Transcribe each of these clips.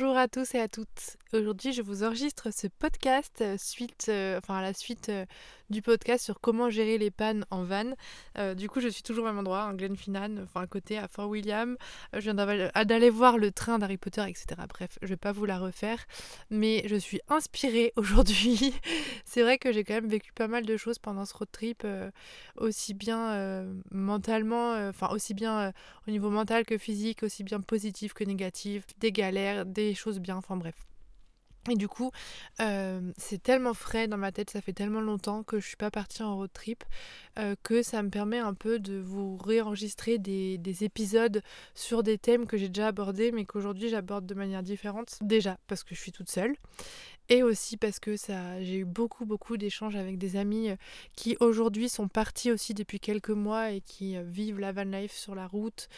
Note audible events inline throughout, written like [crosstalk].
Bonjour à tous et à toutes. Aujourd'hui, je vous enregistre ce podcast euh, suite, euh, enfin à la suite euh, du podcast sur comment gérer les pannes en van. du coup, je suis toujours au même endroit, en Glenfinnan, enfin à côté, à Fort William. je viens d'aller voir le train d'Harry Potter, etc. Bref, je vais pas vous la refaire, mais je suis inspirée [laughs] aujourd'hui. C'est vrai que j'ai quand même vécu pas mal de choses pendant ce road trip, aussi bien mentalement, enfin aussi bien au niveau mental que physique, aussi bien positif que négatif, des galères, des choses bien, enfin bref. Et du coup, euh, c'est tellement frais dans ma tête, ça fait tellement longtemps que je suis pas partie en road trip euh, que ça me permet un peu de vous réenregistrer des, des épisodes sur des thèmes que j'ai déjà abordés mais qu'aujourd'hui j'aborde de manière différente. Déjà parce que je suis toute seule et aussi parce que ça j'ai eu beaucoup beaucoup d'échanges avec des amis euh, qui aujourd'hui sont partis aussi depuis quelques mois et qui vivent la van life sur la route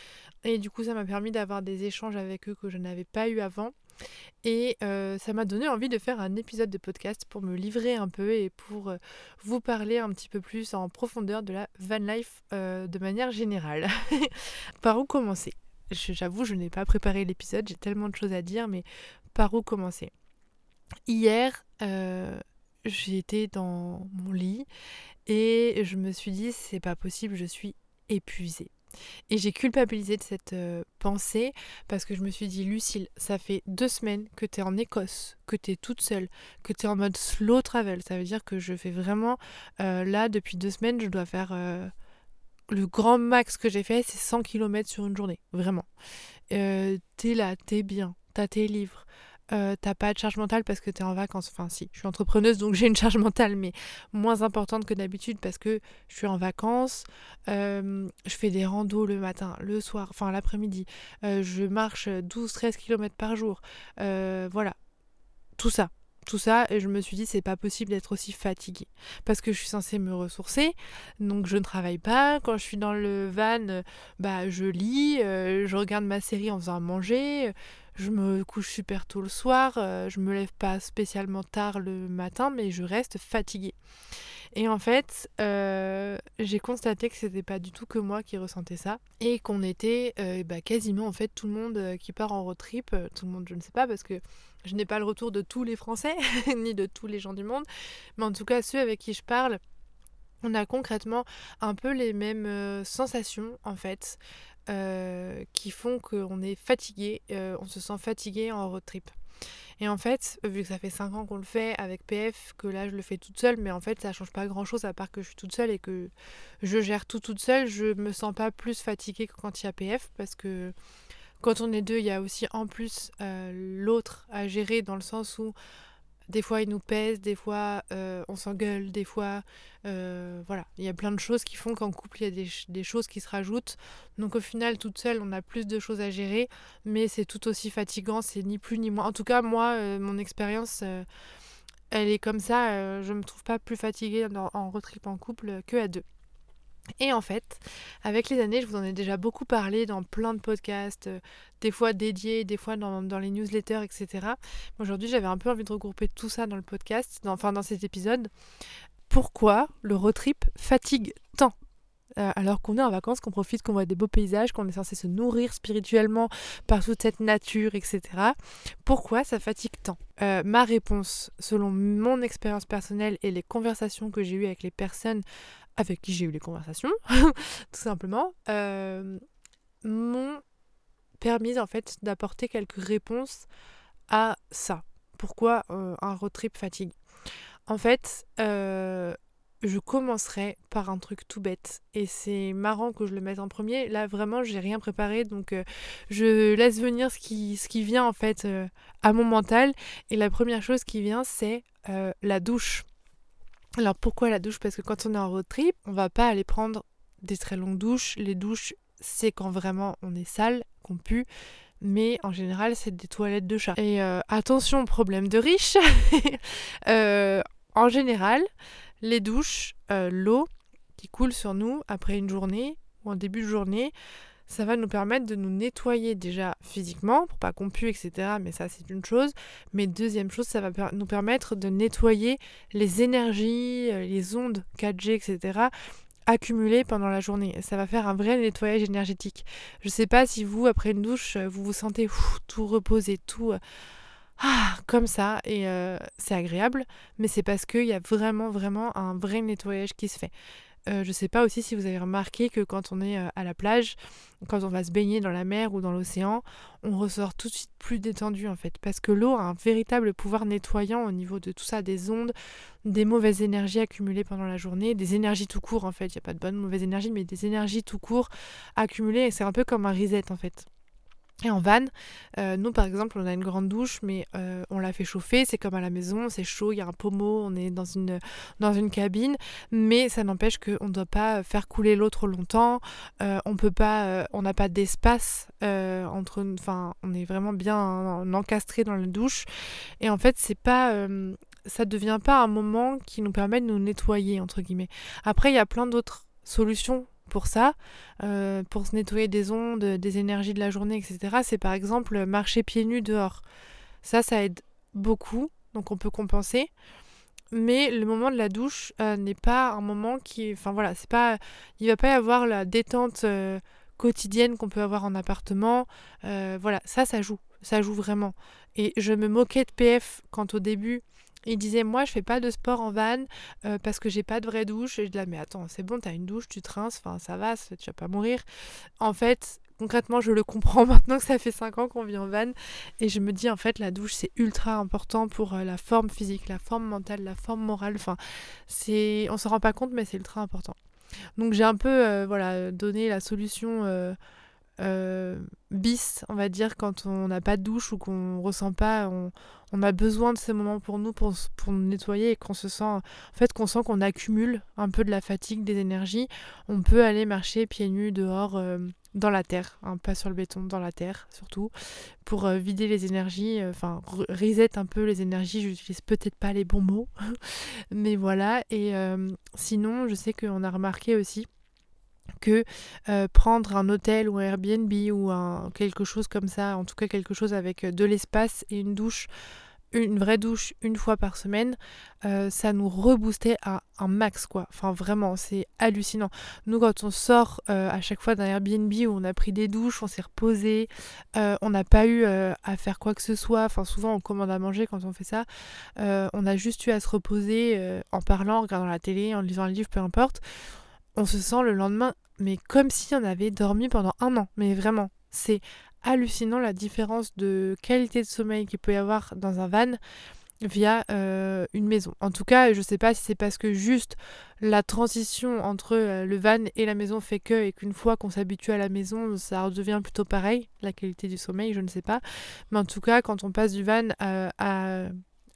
et du coup ça m'a permis d'avoir des échanges avec eux que je n'avais pas eu avant et euh, ça m'a donné envie de faire un épisode de podcast pour me livrer un peu et pour euh, vous parler un petit peu plus en profondeur de la van life euh, de manière générale. [laughs] par où commencer? J'avoue, je n'ai pas préparé l'épisode, j'ai tellement de choses à dire, mais par où commencer? Hier, j'étais dans mon lit et je me suis dit, c'est pas possible, je suis épuisée. Et j'ai culpabilisé de cette euh, pensée parce que je me suis dit, Lucille, ça fait deux semaines que tu es en Écosse, que tu es toute seule, que tu es en mode slow travel. Ça veut dire que je fais vraiment, euh, là, depuis deux semaines, je dois faire... Euh, le grand max que j'ai fait, c'est 100 km sur une journée, vraiment. t'es là, t'es bien, t'as tes livres, euh, t'as pas de charge mentale parce que t'es en vacances. Enfin, si, je suis entrepreneuse donc [laughs] j'ai une charge mentale, mais moins importante que d'habitude parce que je suis en vacances. Euh, je fais des randos le matin, le soir, enfin l'après-midi. Euh, je marche 12-13 km par jour. voilà, tout ça. Tout ça, et je me suis dit, c'est pas possible d'être aussi fatiguée. Parce que je suis censée me ressourcer, donc je ne travaille pas. Quand je suis dans le van, bah, je lis, je regarde ma série en faisant manger, je me couche super tôt le soir, euh, je me lève pas spécialement tard le matin, mais je reste fatiguée. Et en fait, euh, j'ai constaté que c'était pas du tout que moi qui ressentais ça et qu'on était euh, bah, quasiment en fait tout le monde qui part en road trip, tout le monde je ne sais pas parce que je n'ai pas le retour de tous les Français [laughs] ni de tous les gens du monde, mais en tout cas ceux avec qui je parle, on a concrètement un peu les mêmes sensations en fait. Euh, qui font qu'on est fatigué, euh, on se sent fatigué en road trip. Et en fait, vu que ça fait 5 ans qu'on le fait avec PF, que là je le fais toute seule, mais en fait ça change pas grand chose à part que je suis toute seule et que je gère tout toute seule, je me sens pas plus fatiguée que quand il y a PF parce que quand on est deux, il y a aussi en plus euh, l'autre à gérer dans le sens où des fois, il nous pèse, des fois, euh, on s'engueule, des fois, euh, voilà. Il y a plein de choses qui font qu'en couple, il y a des, choses qui se rajoutent. Donc au final, toute seule, on a plus de choses à gérer, mais c'est tout aussi fatigant, c'est ni plus ni moins. En tout cas, moi, euh, mon expérience, elle est comme ça. je me trouve pas plus fatiguée en, en en couple que à deux. Et en fait, avec les années, je vous en ai déjà beaucoup parlé dans plein de podcasts, euh, des fois dédiés, des fois dans, les newsletters, etc. Aujourd'hui, j'avais un peu envie de regrouper tout ça dans le podcast, enfin dans cet épisode. Pourquoi le road trip fatigue tant? Euh, alors qu'on est en vacances, qu'on profite, qu'on voit des beaux paysages, qu'on est censé se nourrir spirituellement par toute cette nature, etc. Pourquoi ça fatigue tant? Euh, Ma réponse, selon mon expérience personnelle et les conversations que j'ai eues avec les personnes avec qui j'ai eu les conversations, [laughs] tout simplement, euh, m'ont permis en fait d'apporter quelques réponses à ça. Pourquoi euh, un road trip fatigue? En fait, euh, je commencerai par un truc tout bête. Et c'est marrant que je le mette en premier. Là, vraiment, j'ai rien préparé. Donc, je laisse venir ce qui, ce qui vient, en fait, à mon mental. Et la première chose qui vient, c'est la douche. Alors pourquoi la douche? Parce que quand on est en road trip, on va pas aller prendre des très longues douches. Les douches, c'est quand vraiment on est sale, qu'on pue. Mais en général, c'est des toilettes de chat. Et euh, attention, problème de riche. [laughs] Euh, en général, les douches, euh, l'eau qui coule sur nous après une journée ou en début de journée, ça va nous permettre de nous nettoyer déjà physiquement pour pas qu'on pue, etc. Mais ça, c'est une chose. Mais deuxième chose, ça va nous permettre de nettoyer les énergies, euh, les ondes 4G, etc accumulées pendant la journée. Ça va faire un vrai nettoyage énergétique. Je sais pas si vous, après une douche, euh, vous vous sentez tout reposé, tout... Euh, ah, comme ça, et c'est agréable, mais c'est parce qu'il y a vraiment, vraiment un vrai nettoyage qui se fait. Euh, je sais pas aussi si vous avez remarqué que quand on est euh, à la plage, quand on va se baigner dans la mer ou dans l'océan, on ressort tout de suite plus détendu en fait. Parce que l'eau a un véritable pouvoir nettoyant au niveau de tout ça, des ondes, des mauvaises énergies accumulées pendant la journée, des énergies tout court en fait. Il n'y a pas de bonnes, mauvaises énergies, mais des énergies tout court accumulées. Et c'est un peu comme un reset en fait. Et en van, euh, nous par exemple, on a une grande douche, mais euh, on la fait chauffer, c'est comme à la maison, c'est chaud, il y a un pommeau, on est dans une, dans une cabine, mais ça n'empêche qu'on ne doit pas faire couler l'eau trop longtemps, euh, on peut pas, on n'a pas d'espace entre, enfin, on est vraiment bien encastré dans la douche, et en fait, c'est pas ça devient pas un moment qui nous permet de nous nettoyer entre guillemets. Après, il y a plein d'autres solutions pour ça, euh, pour se nettoyer des ondes, des énergies de la journée, etc., c'est par exemple marcher pieds nus dehors. Ça, ça aide beaucoup, donc on peut compenser. Mais le moment de la douche euh, n'est pas un moment qui, enfin voilà, c'est pas, il va pas y avoir la détente euh, quotidienne qu'on peut avoir en appartement. voilà, ça, ça joue, ça joue vraiment. Et je me moquais de PF quand au début il disait moi je fais pas de sport en van euh, parce que j'ai pas de vraie douche. Et je dis mais attends c'est bon t'as une douche tu te rinces enfin ça va tu vas pas mourir. En fait concrètement je le comprends [laughs] maintenant que ça fait 5 ans qu'on vit en van. Et je me dis en fait la douche c'est ultra important pour euh, la forme physique la forme mentale la forme morale. Enfin c'est on s'en rend pas compte mais c'est ultra important. Donc j'ai un peu euh, voilà donné la solution bis, on va dire, quand on n'a pas de douche ou qu'on ressent pas, on, a besoin de ces moments pour nous, pour, nous nettoyer et qu'on se sent, en fait, qu'on sent qu'on accumule un peu de la fatigue, des énergies, on peut aller marcher pieds nus dehors euh, dans la terre, hein, pas sur le béton, dans la terre surtout, pour euh, vider les énergies, euh, enfin reset un peu les énergies, j'utilise peut-être pas les bons mots, [laughs] mais voilà, et sinon, je sais qu'on a remarqué aussi, que euh, prendre un hôtel ou un Airbnb ou quelque chose comme ça, en tout cas quelque chose avec euh, de l'espace et une douche, une vraie douche une fois par semaine, euh, ça nous reboostait à un max quoi. Enfin vraiment, c'est hallucinant. Nous quand on sort à chaque fois d'un Airbnb où on a pris des douches, on s'est reposé, on n'a pas eu à faire quoi que ce soit. Enfin souvent on commande à manger quand on fait ça. on a juste eu à se reposer en parlant, en regardant la télé, en lisant un livre, peu importe on se sent le lendemain, mais comme si on avait dormi pendant un an. Mais vraiment, c'est hallucinant la différence de qualité de sommeil qu'il peut y avoir dans un van via euh, une maison. En tout cas, je ne sais pas si c'est parce que juste la transition entre euh, le van et la maison fait que, et qu'une fois qu'on s'habitue à la maison, ça redevient plutôt pareil, la qualité du sommeil, je ne sais pas. Mais en tout cas, quand on passe du van à, à,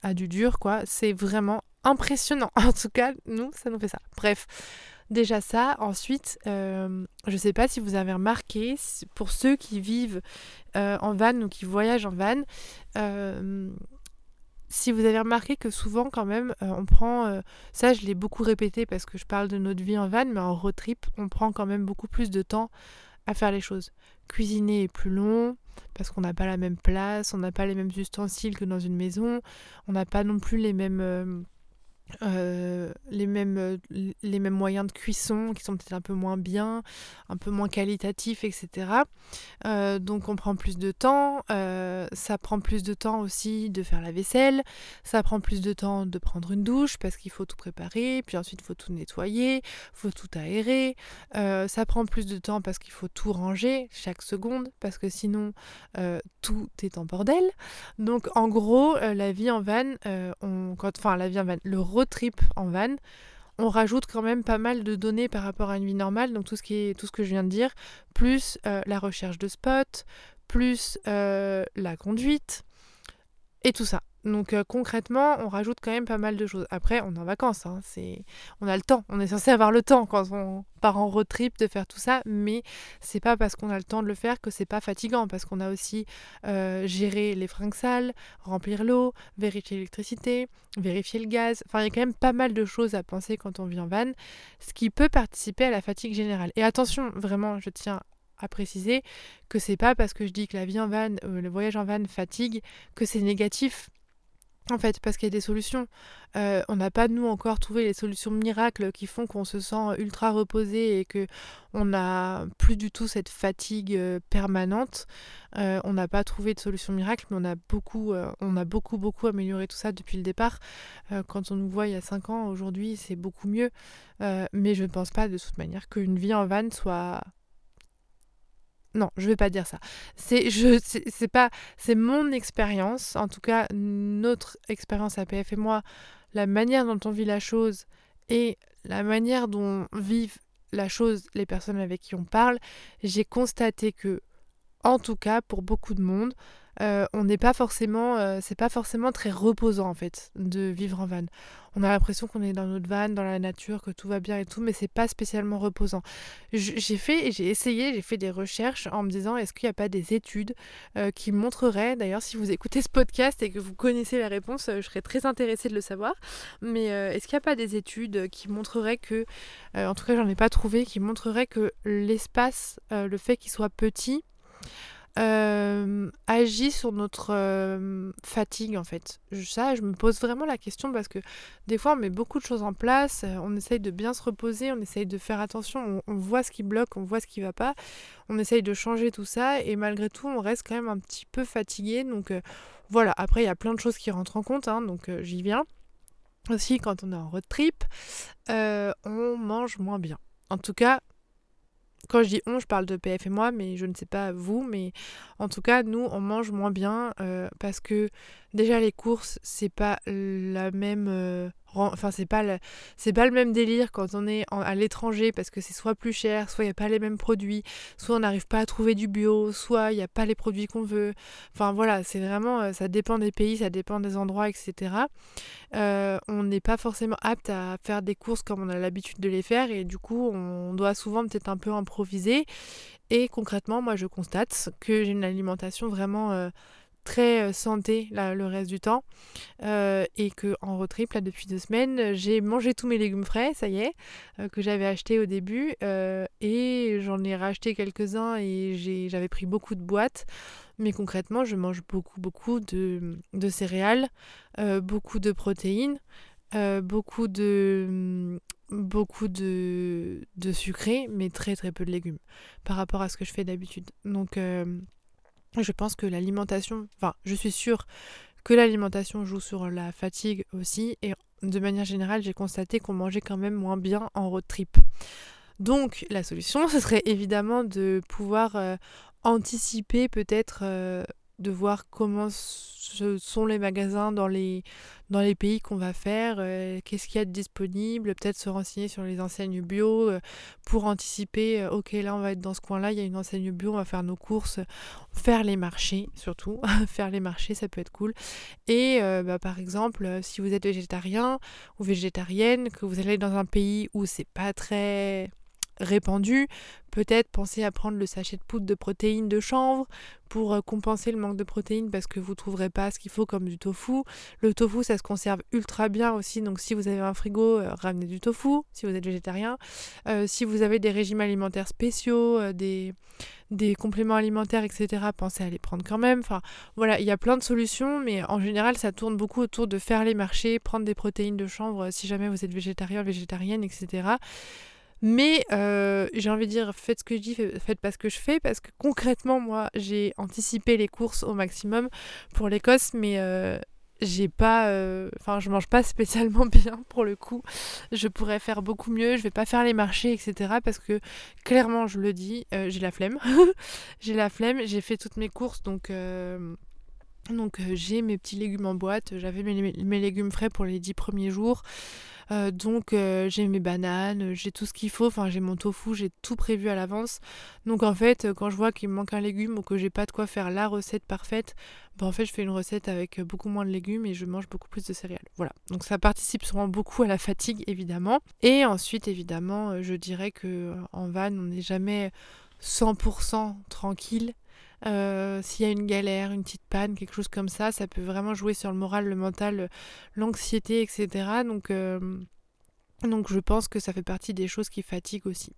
à du dur, quoi, c'est vraiment impressionnant. [laughs] En tout cas, nous, ça nous fait ça. Bref. Déjà ça, ensuite, euh, je ne sais pas si vous avez remarqué, pour ceux qui vivent euh, en van ou qui voyagent en van, euh, si vous avez remarqué que souvent quand même on prend ça je l'ai beaucoup répété parce que je parle de notre vie en van mais en road trip on prend quand même beaucoup plus de temps à faire les choses. Cuisiner est plus long parce qu'on n'a pas la même place, on n'a pas les mêmes ustensiles que dans une maison, on n'a pas non plus les mêmes euh, les, mêmes, euh, les mêmes moyens de cuisson qui sont peut-être un peu moins bien, un peu moins qualitatifs, etc. Euh, donc on prend plus de temps, ça prend plus de temps aussi de faire la vaisselle, ça prend plus de temps de prendre une douche parce qu'il faut tout préparer, puis ensuite il faut tout nettoyer, faut tout aérer, ça prend plus de temps parce qu'il faut tout ranger chaque seconde parce que sinon tout est en bordel. Donc en gros la vie en van, on, quand, enfin la vie en van, le road trip en van, on rajoute quand même pas mal de données par rapport à une vie normale, donc tout ce, qui est, tout ce que je viens de dire, plus euh, la recherche de spots, plus euh, la conduite, et tout ça. Donc euh, concrètement, on rajoute quand même pas mal de choses. Après, on est en vacances, hein, c'est... on a le temps, on est censé avoir le temps quand on part en road trip de faire tout ça, mais c'est pas parce qu'on a le temps de le faire que c'est pas fatigant, parce qu'on a aussi euh, géré les fringues sales, remplir l'eau, vérifier l'électricité, vérifier le gaz. Enfin, il y a quand même pas mal de choses à penser quand on vit en van, ce qui peut participer à la fatigue générale. Et attention, vraiment, je tiens à préciser que c'est pas parce que je dis que la vie en van, euh, le voyage en van fatigue, que c'est négatif en fait, parce qu'il y a des solutions. Euh, on n'a pas, nous, encore trouvé les solutions miracles qui font qu'on se sent ultra reposé et que on n'a plus du tout cette fatigue euh, permanente. Euh, on n'a pas trouvé de solution miracle, mais on a beaucoup, on a beaucoup, beaucoup amélioré tout ça depuis le départ. quand on nous voit il y a 5 ans, aujourd'hui, c'est beaucoup mieux. mais je ne pense pas, de toute manière, qu'une vie en van soit non, je vais pas dire ça. C'est c'est pas c'est mon expérience, en tout cas notre expérience à PF et moi, la manière dont on vit la chose et la manière dont vivent la chose les personnes avec qui on parle, j'ai constaté que en tout cas pour beaucoup de monde, euh, on n'est pas forcément, euh, c'est pas forcément très reposant en fait de vivre en van. On a l'impression qu'on est dans notre van, dans la nature, que tout va bien et tout, mais c'est pas spécialement reposant. J'ai fait, j'ai essayé, j'ai fait des recherches en me disant est-ce qu'il n'y a pas des études euh, qui montreraient, d'ailleurs si vous écoutez ce podcast et que vous connaissez la réponse, je serais très intéressée de le savoir, mais est-ce qu'il n'y a pas des études qui montreraient que, en tout cas j'en ai pas trouvé, qui montreraient que l'espace, le fait qu'il soit petit, euh, agit sur notre euh, fatigue en fait. Ça, je me pose vraiment la question parce que des fois on met beaucoup de choses en place, euh, on essaye de bien se reposer, on essaye de faire attention, on, voit ce qui bloque, on voit ce qui va pas, on essaye de changer tout ça et malgré tout on reste quand même un petit peu fatigué. Donc voilà, après il y a plein de choses qui rentrent en compte, hein, donc j'y viens. Aussi quand on est en road trip, on mange moins bien. En tout cas, quand je dis on, je parle de PF et moi, mais je ne sais pas vous, mais en tout cas, nous, on mange moins bien euh, parce que déjà les courses, c'est pas la même euh, Enfin, c'est pas, le, pas le même délire quand on est à l'étranger parce que c'est soit plus cher, soit il n'y a pas les mêmes produits, soit on n'arrive pas à trouver du bio, soit il n'y a pas les produits qu'on veut. Enfin voilà, c'est vraiment, euh, ça dépend des pays, ça dépend des endroits, etc. Euh, on n'est pas forcément apte à faire des courses comme on a l'habitude de les faire et du coup on doit souvent peut-être un peu improviser. Et concrètement, moi je constate que j'ai une alimentation vraiment... Euh, très euh, santé là, le reste du temps. Euh, et que en road trip, là, depuis deux semaines, j'ai mangé tous mes légumes frais, ça y est, euh, que j'avais acheté au début. et j'en ai racheté quelques-uns et j'avais pris beaucoup de boîtes. Mais concrètement, je mange beaucoup, beaucoup de, de céréales, beaucoup de protéines. beaucoup de beaucoup de, de sucré mais très très peu de légumes par rapport à ce que je fais d'habitude donc je pense que l'alimentation, enfin je suis sûre que l'alimentation joue sur la fatigue aussi et de manière générale j'ai constaté qu'on mangeait quand même moins bien en road trip. Donc la solution [laughs] ce serait évidemment de pouvoir euh, anticiper peut-être euh, de voir comment ce sont les magasins dans les, dans les pays qu'on va faire, euh, qu'est-ce qu'il y a de disponible, peut-être se renseigner sur les enseignes bio euh, pour anticiper, euh, ok là on va être dans ce coin-là, il y a une enseigne bio, on va faire nos courses, faire les marchés surtout, [laughs] faire les marchés ça peut être cool. Et bah, par exemple, si vous êtes végétarien ou végétarienne, que vous allez dans un pays où c'est pas très répandu. Peut-être pensez à prendre le sachet de poudre de protéines de chanvre pour euh, compenser le manque de protéines parce que vous ne trouverez pas ce qu'il faut comme du tofu. Le tofu, ça se conserve ultra bien aussi, donc si vous avez un frigo, euh, ramenez du tofu si vous êtes végétarien. Euh, si vous avez des régimes alimentaires spéciaux, des, des compléments alimentaires, etc., pensez à les prendre quand même. Enfin, voilà, il y a plein de solutions, mais en général, ça tourne beaucoup autour de faire les marchés, prendre des protéines de chanvre si jamais vous êtes végétarien, végétarienne, etc. Mais euh, j'ai envie de dire, faites ce que je dis, faites pas ce que je fais, parce que concrètement, moi, j'ai anticipé les courses au maximum pour l'Écosse, mais euh, j'ai pas. Euh, enfin, je mange pas [laughs] spécialement bien pour le coup. Je pourrais faire beaucoup mieux, je vais pas faire les marchés, etc. Parce que clairement, je le dis, j'ai la flemme. [laughs] j'ai la flemme, j'ai fait toutes mes courses, donc. Donc j'ai mes petits légumes en boîte, j'avais mes, mes, légumes frais pour les dix premiers jours. Euh, donc euh, j'ai mes bananes, j'ai tout ce qu'il faut, enfin j'ai mon tofu, j'ai tout prévu à l'avance. Donc en fait, quand je vois qu'il me manque un légume ou que j'ai pas de quoi faire la recette parfaite, bah en fait je fais une recette avec beaucoup moins de légumes et je mange beaucoup plus de céréales. Voilà. Donc ça participe sûrement beaucoup à la fatigue évidemment. Et ensuite évidemment, euh, je dirais que en van, on n'est jamais 100% tranquille euh, s'il y a une galère, une petite panne, quelque chose comme ça, ça peut vraiment jouer sur le moral, le mental, l'anxiété, etc. Donc, euh, donc je pense que ça fait partie des choses qui fatiguent aussi.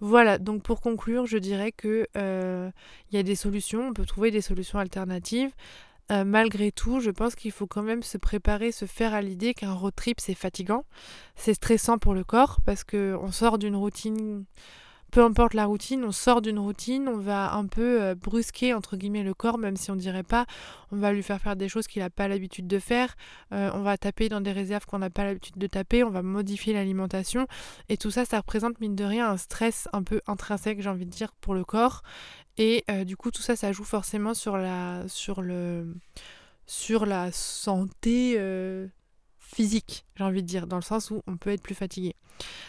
Voilà, donc pour conclure, je dirais que euh, il y a des solutions, on peut trouver des solutions alternatives. malgré tout, je pense qu'il faut quand même se préparer, se faire à l'idée qu'un road trip c'est fatigant, c'est stressant pour le corps parce que on sort d'une routine peu importe la routine, on sort d'une routine, on va un peu euh, brusquer entre guillemets le corps, même si on dirait pas, on va lui faire faire des choses qu'il n'a pas l'habitude de faire, euh, on va taper dans des réserves qu'on n'a pas l'habitude de taper, on va modifier l'alimentation, et tout ça, ça représente mine de rien un stress un peu intrinsèque, j'ai envie de dire, pour le corps, et euh, du coup tout ça, ça joue forcément sur la, sur le, sur la santé physique, j'ai envie de dire, dans le sens où on peut être plus fatigué.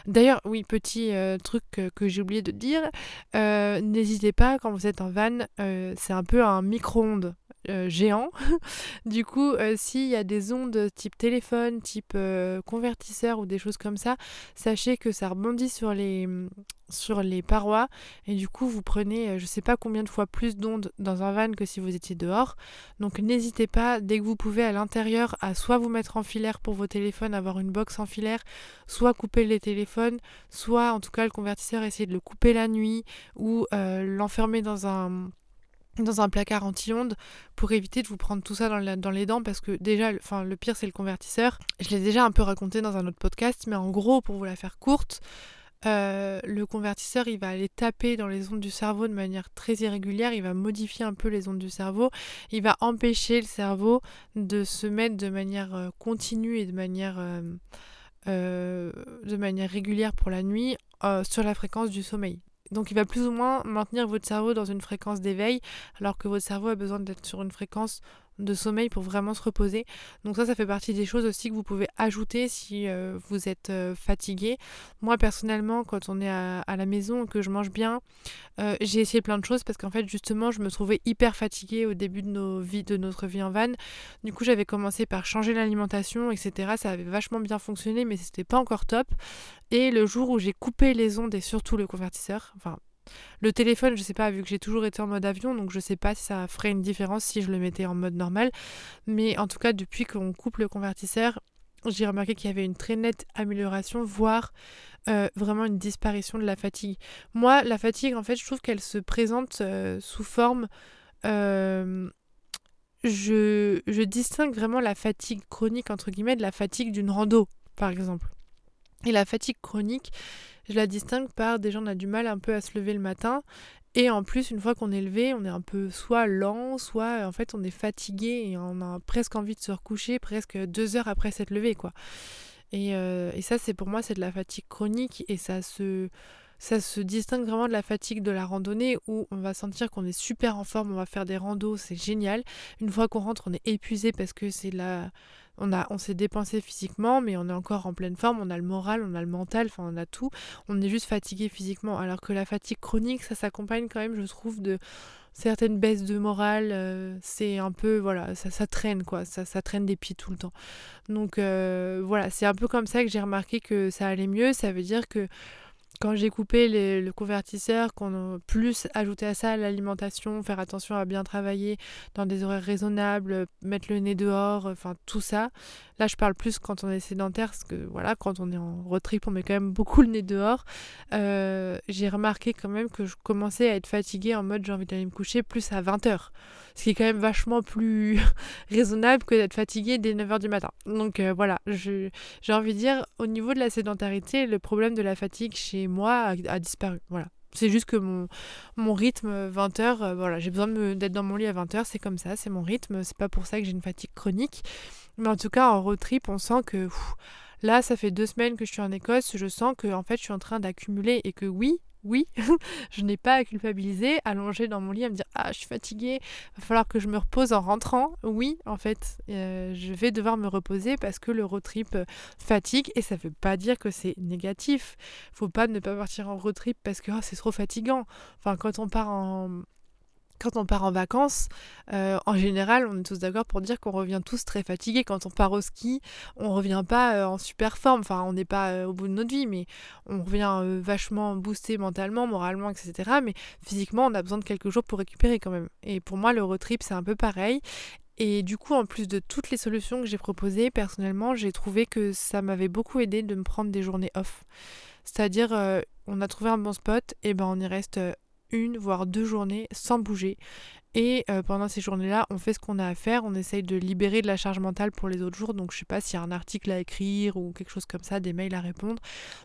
D'ailleurs, oui, petit euh, truc que, j'ai oublié de dire, euh, n'hésitez pas quand vous êtes en van, euh, c'est un peu un micro-ondes géant. [laughs] du coup, s'il y a des ondes type téléphone, type convertisseur ou des choses comme ça, sachez que ça rebondit sur les, sur les parois et du coup vous prenez je sais pas combien de fois plus d'ondes dans un van que si vous étiez dehors. Donc n'hésitez pas dès que vous pouvez à l'intérieur à soit vous mettre en filaire pour vos téléphones, avoir une box en filaire, soit couper les téléphones, soit en tout cas le convertisseur essayer de le couper la nuit ou euh, l'enfermer dans un dans un placard anti-ondes pour éviter de vous prendre tout ça dans, les dents parce que déjà le pire c'est le convertisseur je l'ai déjà un peu raconté dans un autre podcast mais en gros pour vous la faire courte euh, le convertisseur, il va aller taper dans les ondes du cerveau de manière très irrégulière, il va modifier un peu les ondes du cerveau, il va empêcher le cerveau de se mettre de manière euh, continue et de manière, euh, de manière régulière pour la nuit sur la fréquence du sommeil. Donc il va plus ou moins maintenir votre cerveau dans une fréquence d'éveil, alors que votre cerveau a besoin d'être sur une fréquence de sommeil pour vraiment se reposer. Donc ça, ça fait partie des choses aussi que vous pouvez ajouter si euh, vous êtes euh, fatigué. Moi personnellement, quand on est à, la maison, que je mange bien, euh, j'ai essayé plein de choses parce qu'en fait justement, je me trouvais hyper fatiguée au début de nos vies, de notre vie en van. Du coup, j'avais commencé par changer l'alimentation, etc. Ça avait vachement bien fonctionné, mais c'était pas encore top. Et le jour où j'ai coupé les ondes et surtout le convertisseur, enfin le téléphone, je sais pas, vu que j'ai toujours été en mode avion, donc je sais pas si ça ferait une différence si je le mettais en mode normal. Mais en tout cas, depuis qu'on coupe le convertisseur, j'ai remarqué qu'il y avait une très nette amélioration, voire euh, vraiment une disparition de la fatigue. Moi, la fatigue, en fait, je trouve qu'elle se présente euh, sous forme... Euh, je, je distingue vraiment la fatigue chronique, entre guillemets, de la fatigue d'une rando, par exemple. Et la fatigue chronique, je la distingue par des gens on a du mal un peu à se lever le matin. Et en plus, une fois qu'on est levé, on est un peu soit lent, soit en fait on est fatigué et on a presque envie de se recoucher presque deux heures après s'être levé quoi. Et, euh, et ça, c'est pour moi, c'est de la fatigue chronique et ça se, ça se distingue vraiment de la fatigue de la randonnée où on va sentir qu'on est super en forme, on va faire des randos, c'est génial. Une fois qu'on rentre, on est épuisé parce que c'est la on, on s'est dépensé physiquement, mais on est encore en pleine forme, on a le moral, on a le mental, enfin on a tout. On est juste fatigué physiquement. Alors que la fatigue chronique, ça s'accompagne quand même, je trouve, de certaines baisses de morale. Euh, c'est un peu, voilà, ça, traîne quoi, ça, ça, traîne des pieds tout le temps. Donc euh, voilà, c'est un peu comme ça que j'ai remarqué que ça allait mieux. Ça veut dire que quand j'ai coupé le convertisseur, qu'on plus ajouté à ça l'alimentation, faire attention à bien travailler dans des horaires raisonnables, mettre le nez dehors, enfin tout ça. Là, je parle plus quand on est sédentaire, parce que voilà, quand on est en road trip, on met quand même beaucoup le nez dehors. Euh, j'ai remarqué quand même que je commençais à être fatiguée en mode j'ai envie d'aller me coucher plus à 20h. Ce qui est quand même vachement plus [laughs] raisonnable que d'être fatiguée dès 9h du matin. Donc euh, voilà, j'ai envie de dire, au niveau de la sédentarité, le problème de la fatigue chez moi a, disparu. Voilà. C'est juste que mon, rythme 20h, euh, voilà, j'ai besoin d'être dans mon lit à 20h, c'est comme ça, c'est mon rythme, c'est pas pour ça que j'ai une fatigue chronique. Mais en tout cas, en road trip, on sent que là, ça fait deux semaines que je suis en Écosse, je sens que en fait, je suis en train d'accumuler et que oui, oui, [laughs] je n'ai pas à culpabiliser, allonger dans mon lit à me dire ah je suis fatiguée, va falloir que je me repose en rentrant. Oui, en fait, euh, je vais devoir me reposer parce que le road trip euh, fatigue et ça ne veut pas dire que c'est négatif. Faut pas ne pas partir en road trip parce que oh, c'est trop fatigant. Enfin quand on part en quand on part en vacances, euh, en général, on est tous d'accord pour dire qu'on revient tous très fatigués. Quand on part au ski, on revient pas euh, en super forme. Enfin, on n'est pas euh, au bout de notre vie, mais on revient vachement boosté mentalement, moralement, etc. Mais physiquement, on a besoin de quelques jours pour récupérer quand même. Et pour moi, le road trip, c'est un peu pareil. Et du coup, en plus de toutes les solutions que j'ai proposées, personnellement, j'ai trouvé que ça m'avait beaucoup aidé de me prendre des journées off. C'est-à-dire, on a trouvé un bon spot, et ben on y reste une, voire deux journées sans bouger. Et euh, pendant ces journées-là, on fait ce qu'on a à faire, on essaye de libérer de la charge mentale pour les autres jours. Donc je sais pas s'il y a un article à écrire ou quelque chose comme ça, des mails à répondre,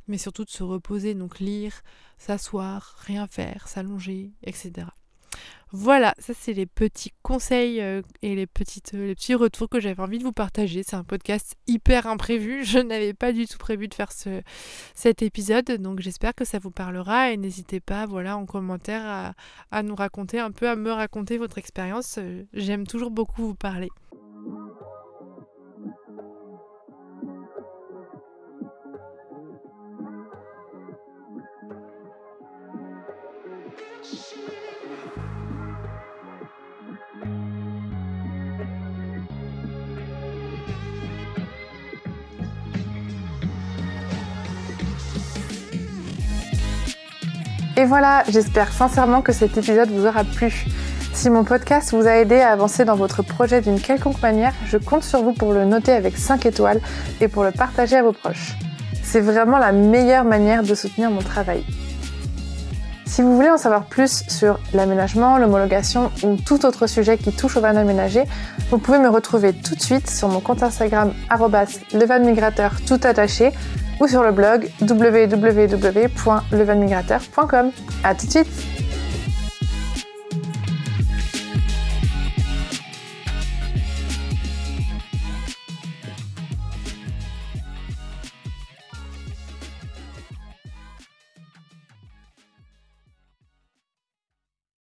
mais surtout de se reposer, donc lire, s'asseoir, rien faire, s'allonger, etc. Voilà, ça c'est les petits conseils euh, et euh, les petits retours que j'avais envie de vous partager. C'est un podcast hyper imprévu. [laughs] Je n'avais pas du tout prévu de faire ce, cet épisode, donc j'espère que ça vous parlera et n'hésitez pas, voilà, en commentaire à, à, nous raconter un peu, à me raconter votre expérience. Euh, j'aime toujours beaucoup vous parler. Et voilà, j'espère sincèrement que cet épisode vous aura plu. Si mon podcast vous a aidé à avancer dans votre projet d'une quelconque manière, je compte sur vous pour le noter avec 5 étoiles et pour le partager à vos proches. C'est vraiment la meilleure manière de soutenir mon travail. Si vous voulez en savoir plus sur l'aménagement, l'homologation ou tout autre sujet qui touche au van aménagé, vous pouvez me retrouver tout de suite sur mon compte Instagram levanmigrateur tout attaché ou sur le blog www.levanmigrateur.com. À tout de suite